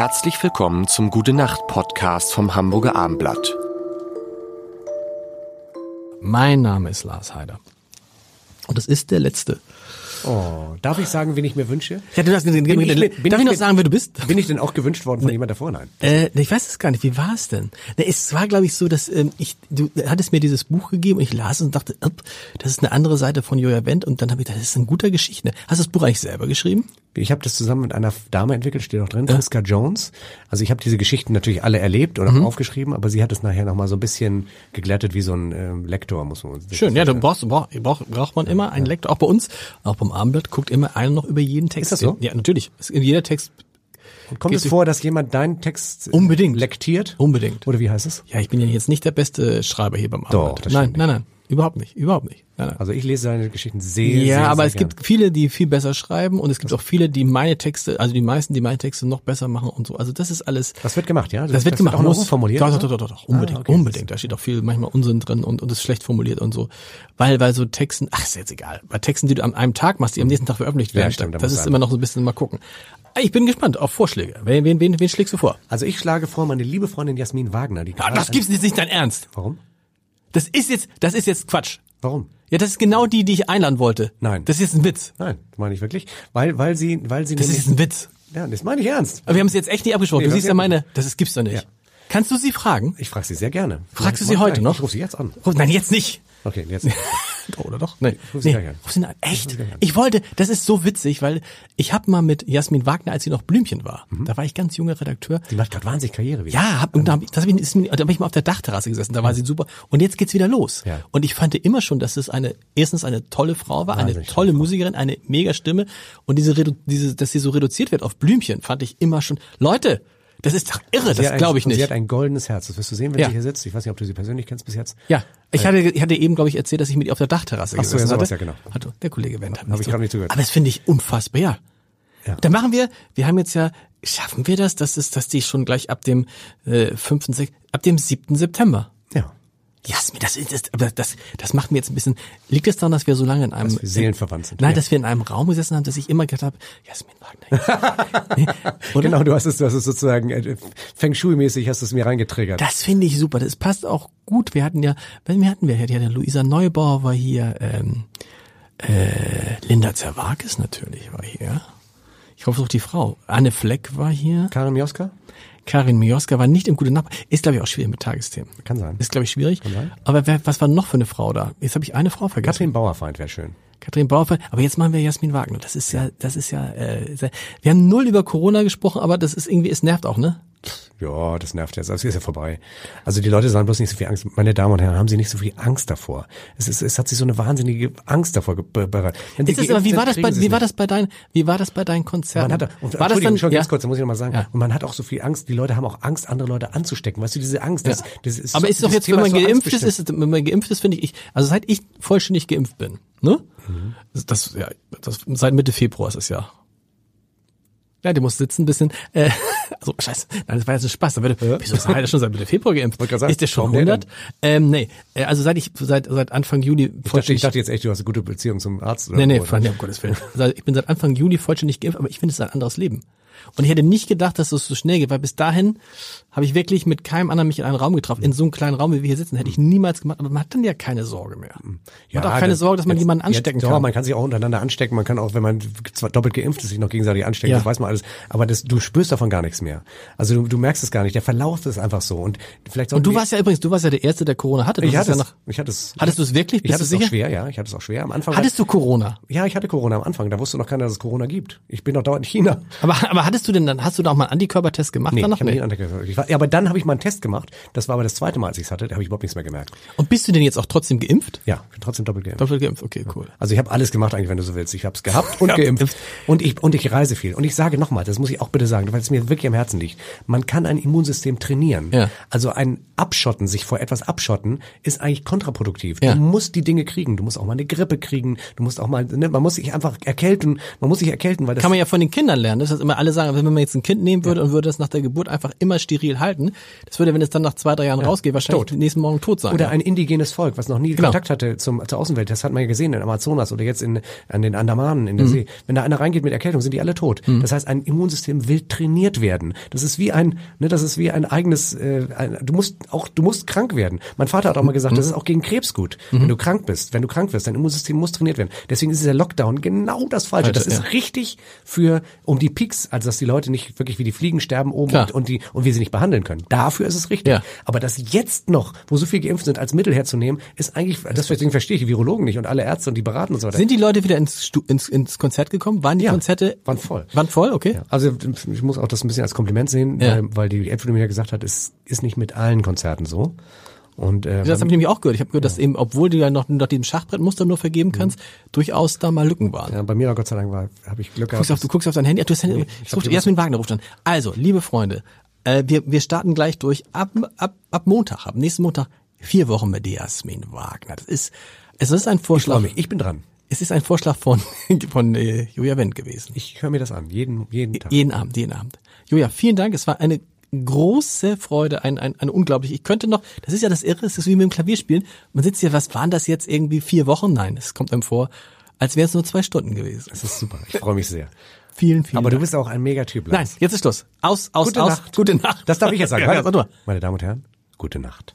Herzlich willkommen zum Gute Nacht Podcast vom Hamburger Armblatt. Mein Name ist Lars Heider. Und das ist der letzte. Oh, darf ich sagen, wen ich mir wünsche? Ja, du hast, bin Bin ich- darf ich ich noch sagen, wer du bist? Bin ich denn auch gewünscht worden von jemand davor? Nein. Äh, ich weiß es gar nicht. Wie war es denn? Nee, es war, glaube ich, so, dass ähm, ich, du hattest mir dieses Buch gegeben und ich las es und dachte, das ist eine andere Seite von Joja Wendt und dann habe ich gedacht, das ist eine gute Geschichte. Hast du das Buch eigentlich selber geschrieben? Ich habe das zusammen mit einer Dame entwickelt, steht auch drin, Friska Jones. Also ich habe diese Geschichten natürlich alle erlebt und Mhm. auch aufgeschrieben, aber sie hat es nachher nochmal so ein bisschen geglättet wie so ein ähm, Lektor, muss man sich Schön, ja, vorstellen. brauchst, braucht, braucht, braucht man immer einen Lektor, auch bei uns, auch beim Abendblatt, guckt immer einer noch über jeden Text. Ist das so? Ja, natürlich. In jeder Text, kommt es vor, dass jemand deinen Text äh, Unbedingt. lektiert? unbedingt. Oder wie heißt es? Ja, ich bin ja jetzt nicht der beste Schreiber hier beim Doch, Abendblatt. das Nein, stimmt nein, nein, überhaupt nicht, überhaupt nicht. Nein, nein. Also ich lese seine Geschichten sehr, Ja, sehr, aber sehr es gibt viele, die viel besser schreiben und es gibt auch viele, die meine Texte, also die meisten, die meine Texte noch besser machen und so. Also das ist alles. Das wird gemacht, ja? Das, wird gemacht. auch noch muss. umformuliert. Doch, doch, doch, doch, doch, unbedingt, Ah, okay. unbedingt. Da steht auch viel manchmal Unsinn drin und, und ist schlecht formuliert und so. Weil, weil so Texten, ach, ist jetzt egal. Bei Texten, die du an einem Tag machst, die am nächsten Tag veröffentlicht Ja, werden, stimmt, da das ist immer noch so ein bisschen mal gucken. Ich bin gespannt auf Vorschläge. Wen, wen, wen, wen schlägst du vor? Also ich schlage vor, meine liebe Freundin Jasmin Wagner, die Ja, das gibt's jetzt nicht dein Ernst. Warum? Das ist jetzt, das ist jetzt Quatsch. Warum? Ja, das ist genau die, die ich einladen wollte. Nein. Das ist jetzt ein Witz. Nein, das meine ich wirklich. Weil, weil sie, weil sie Das ist jetzt ein Witz. ja, das meine ich ernst. Aber wir haben es jetzt echt nicht abgesprochen. Nee, du siehst ja meine, das ist, gibt's doch nicht. Ja. Kannst du sie fragen? Ich frage sie sehr gerne. Fragst du sie heute gleich. noch? Ich rufe sie jetzt an. Nein, jetzt nicht. Okay, jetzt. Oder doch? Nee. ruf sie nee. an. Ruf sie an. Ich Echt? sie an. Ich wollte, das ist so witzig, weil ich habe mal mit Jasmin Wagner, als sie noch Blümchen war, da war ich ganz junger Redakteur. Die macht gerade wahnsinnig Karriere wieder. Ja, hab, und da hab ich, hab ich, mal auf der Dachterrasse gesessen, da war sie super. Und jetzt geht's wieder los. Ja. Und ich fand immer schon, dass es eine, erstens eine tolle Frau war, eine Wahnsinnig tolle tolle Frau. Musikerin, eine mega Stimme. Und diese, diese, dass sie so reduziert wird auf Blümchen, fand ich immer schon, Leute, das ist doch irre, das glaube ich nicht. Sie hat ein goldenes Herz. Das wirst du sehen, wenn Ja. sie hier sitzt. Ich weiß nicht, ob du sie persönlich kennst bis jetzt. Ja, ich hatte, ich hatte eben, glaube ich, erzählt, dass ich mit ihr auf der Dachterrasse Ach so, gesessen ja, hatte. ja, genau. Hatte der Kollege Wendt. hat Hab ich gerade nicht zugehört. Aber das finde ich unfassbar, ja. Ja. Dann machen wir, wir haben jetzt ja, schaffen wir das, dass es, dass die schon gleich ab dem äh, 5., 6., ab dem 7. September. Ja. Jasmin, das das, das, das macht mir jetzt ein bisschen, liegt es daran, dass wir so lange in einem, Dass wir seelenverwandt sind. nein, Ja. dass wir in einem Raum gesessen haben, dass ich immer gedacht habe, Jasmin Wagner. nee? Genau, du hast es, du hast es sozusagen äh, Feng Shui-mäßig hast du es mir reingetriggert. Das finde ich super. Das passt auch gut. Wir hatten ja, wen hatten wir? Ja, der Luisa Neubauer war hier, ähm, äh, Linda Zerwakis natürlich war hier. Ich hoffe auch die Frau. Anne Fleck war hier. Karin Mioska? Karin Mioska war nicht im Gute Nacht. Ist, glaube ich, auch schwierig mit Tagesthemen. Kann sein. Ist, glaube ich, schwierig. sein. Aber wer, was war noch für eine Frau da? Jetzt habe ich eine Frau vergessen. Katrin Bauerfeind wäre schön. Katrin Bauer. Aber jetzt machen wir Jasmin Wagner. Das ist ja, das ist ja, äh, sehr, wir haben null über Corona gesprochen, aber das ist irgendwie, es nervt auch, ne? Ja, das nervt jetzt. Das ist ja vorbei. Also die Leute sagen bloß nicht so viel Angst. Meine Damen und Herren, haben Sie nicht so viel Angst davor. Es ist, es hat sich so eine wahnsinnige Angst davor bereitet. Ist das aber, wie war das bei, wie es war das bei deinen, wie war das bei deinen Konzerten? Man hat, und, war das dann, schon ja? ganz kurz, da muss ich noch mal sagen. Ja. Und man hat auch so viel Angst, die Leute haben auch Angst, andere Leute anzustecken. Weißt du, diese Angst, das, Ja. das ist Aber so- ist doch jetzt, wenn man so geimpft ist, ist es, wenn man geimpft ist, finde ich, ich, also seit ich vollständig geimpft bin, ne? Mhm. Das, ja, das, seit Mitte Februar ist es ja. Ja, du musst sitzen ein bisschen, äh, also, scheiße, nein, das war jetzt ein Spaß, da würde, wieso ist er schon seit Mitte Februar geimpft? Sagen, ist der schon warum der 100? Ähm, nee, äh, also seit ich, seit, seit Anfang Juli Ich dachte, ich vollständig, dachte jetzt echt, du hast eine gute Beziehung zum Arzt. Oder nee, nee, wo, Freunde, um Gottes Willen. Also ich bin seit Anfang Juli vollständig geimpft, aber ich finde, es ist ein anderes Leben. Und ich hätte nicht gedacht, dass das so schnell geht, weil bis dahin habe ich wirklich mit keinem anderen mich in einen Raum getroffen. In so einem kleinen Raum, wie wir hier sitzen, hätte ich niemals gemacht. Aber man hat dann ja keine Sorge mehr. Man hat auch keine Sorge, dass man jetzt- jemanden anstecken jetzt, kann. Ja, man kann sich auch untereinander anstecken. Man kann auch, wenn man zwar doppelt geimpft ist, sich noch gegenseitig anstecken. Ja. Das weiß man alles. Aber das, du spürst davon gar nichts mehr. Also du, du merkst es gar nicht. Der Verlauf ist einfach so. Und vielleicht Und du warst ja übrigens, du warst ja der Erste, der Corona hatte. Du ich hatte ja es, noch, ich hatte es. Hattest du es wirklich? Ich Bist hatte du es auch sicher? schwer, ja. Ich hatte es auch schwer. Am Anfang. hattest du Corona? ja, ich hatte Corona am Anfang. Da wusste noch keiner, dass es Corona gibt. Ich bin noch dauernd in China. Aber, aber hattest du denn dann, hast du da auch mal einen Antikörpertest gemacht Nee, danach? ich nie Antikörper. Ich war, ja, aber dann habe ich mal einen Test gemacht. Das war aber das zweite Mal, als ich es hatte. Da habe ich überhaupt nichts mehr gemerkt. Und bist du denn jetzt auch trotzdem geimpft? Ja, ich bin trotzdem doppelt geimpft. Doppelt geimpft, okay, cool. Also ich habe alles gemacht eigentlich, wenn du so willst. Ich habe es gehabt und geimpft. Und ich, und ich reise viel. Und ich sage nochmal, das muss ich auch bitte sagen, weil es mir wirklich am Herzen liegt. Man kann ein Immunsystem trainieren. Ja. Also ein Abschotten, sich vor etwas abschotten, ist eigentlich kontraproduktiv. Ja. Du musst die Dinge kriegen. Du musst auch mal eine Grippe kriegen. Du musst auch mal, ne, man muss sich einfach erkälten. Man muss sich erkälten, weil das Kann man ja von den Kindern lernen, das immer alle sagen, wenn man jetzt ein Kind nehmen würde und würde das nach der Geburt einfach immer steril halten, das würde, wenn es dann nach zwei, drei Jahren rausgeht, wahrscheinlich tot. nächsten Morgen tot sein. Oder ja. ein indigenes Volk, was noch nie Genau. Kontakt hatte zum, zur Außenwelt. Das hat man ja gesehen in Amazonas oder jetzt in, an den Andamanen Mhm. in der See. Wenn da einer reingeht mit Erkältung, sind die alle tot. Das heißt, ein Immunsystem will trainiert werden. Das ist wie ein, ne, das ist wie ein eigenes, äh, ein, du musst auch, du musst krank werden. Mein Vater hat auch mal Mhm. gesagt, das ist auch gegen Krebs gut, wenn du krank bist. Wenn du krank wirst, dein Immunsystem muss trainiert werden. Deswegen ist dieser Lockdown genau das Falsche. Das Falsche, ist ja. richtig für, um die Peaks, also dass die Leute nicht wirklich wie die Fliegen sterben oben und, und die, und wir sie nicht behandeln können. Dafür ist es richtig. Ja. Aber das jetzt noch, wo so viel geimpft sind, als Mittel herzunehmen, ist eigentlich, deswegen verstehe ich die Virologen nicht und alle Ärzte und die beraten und so weiter. Sind die Leute wieder ins, ins, ins Konzert gekommen? Waren die Ja, Konzerte? waren voll. Waren voll, okay. Ja, also ich muss auch das ein bisschen als Kompliment sehen, Ja. weil, weil die Epidemie ja gesagt hat, es ist nicht mit allen Konzerten so. Und äh, Das habe ich nämlich auch gehört. Ich habe gehört, dass eben, obwohl du ja noch nach diesem Schachbrettmuster nur vergeben kannst, durchaus da mal Lücken waren. ja, bei mir Gott sei Dank war, habe ich Glück Du, gehabt. auf, du guckst auf dein Handy, ach, du hast Handy, ich rufe Jasmin Wagner ruft an. Also, liebe Freunde, äh, wir, wir starten gleich durch ab, ab, ab Montag, ab nächsten Montag, vier Wochen mit Jasmin Wagner. Das ist, es ist ein ich Vorschlag. freue mich, ich bin dran. Es ist ein Vorschlag von, von äh, Julia Wendt gewesen. Ich höre mir das an, jeden, jeden Tag. Jeden Abend, jeden Abend. Julia, vielen Dank. Es war eine große Freude, ein, ein, ein unglaublich. Ich könnte noch, das ist ja das Irre, es ist wie mit dem Klavierspielen. Man sitzt hier, was waren das jetzt irgendwie vier Wochen? Nein, es kommt einem vor, als wären es nur zwei Stunden gewesen. Das ist super, ich freue mich sehr. Vielen, vielen Aber Dank. du bist auch ein Megatyp, Nein, Lars. jetzt ist Schluss. Aus, aus, Gute aus. Nacht. Gute Nacht. Das darf ich jetzt sagen. Ja. Meine Damen und Herren, gute Nacht.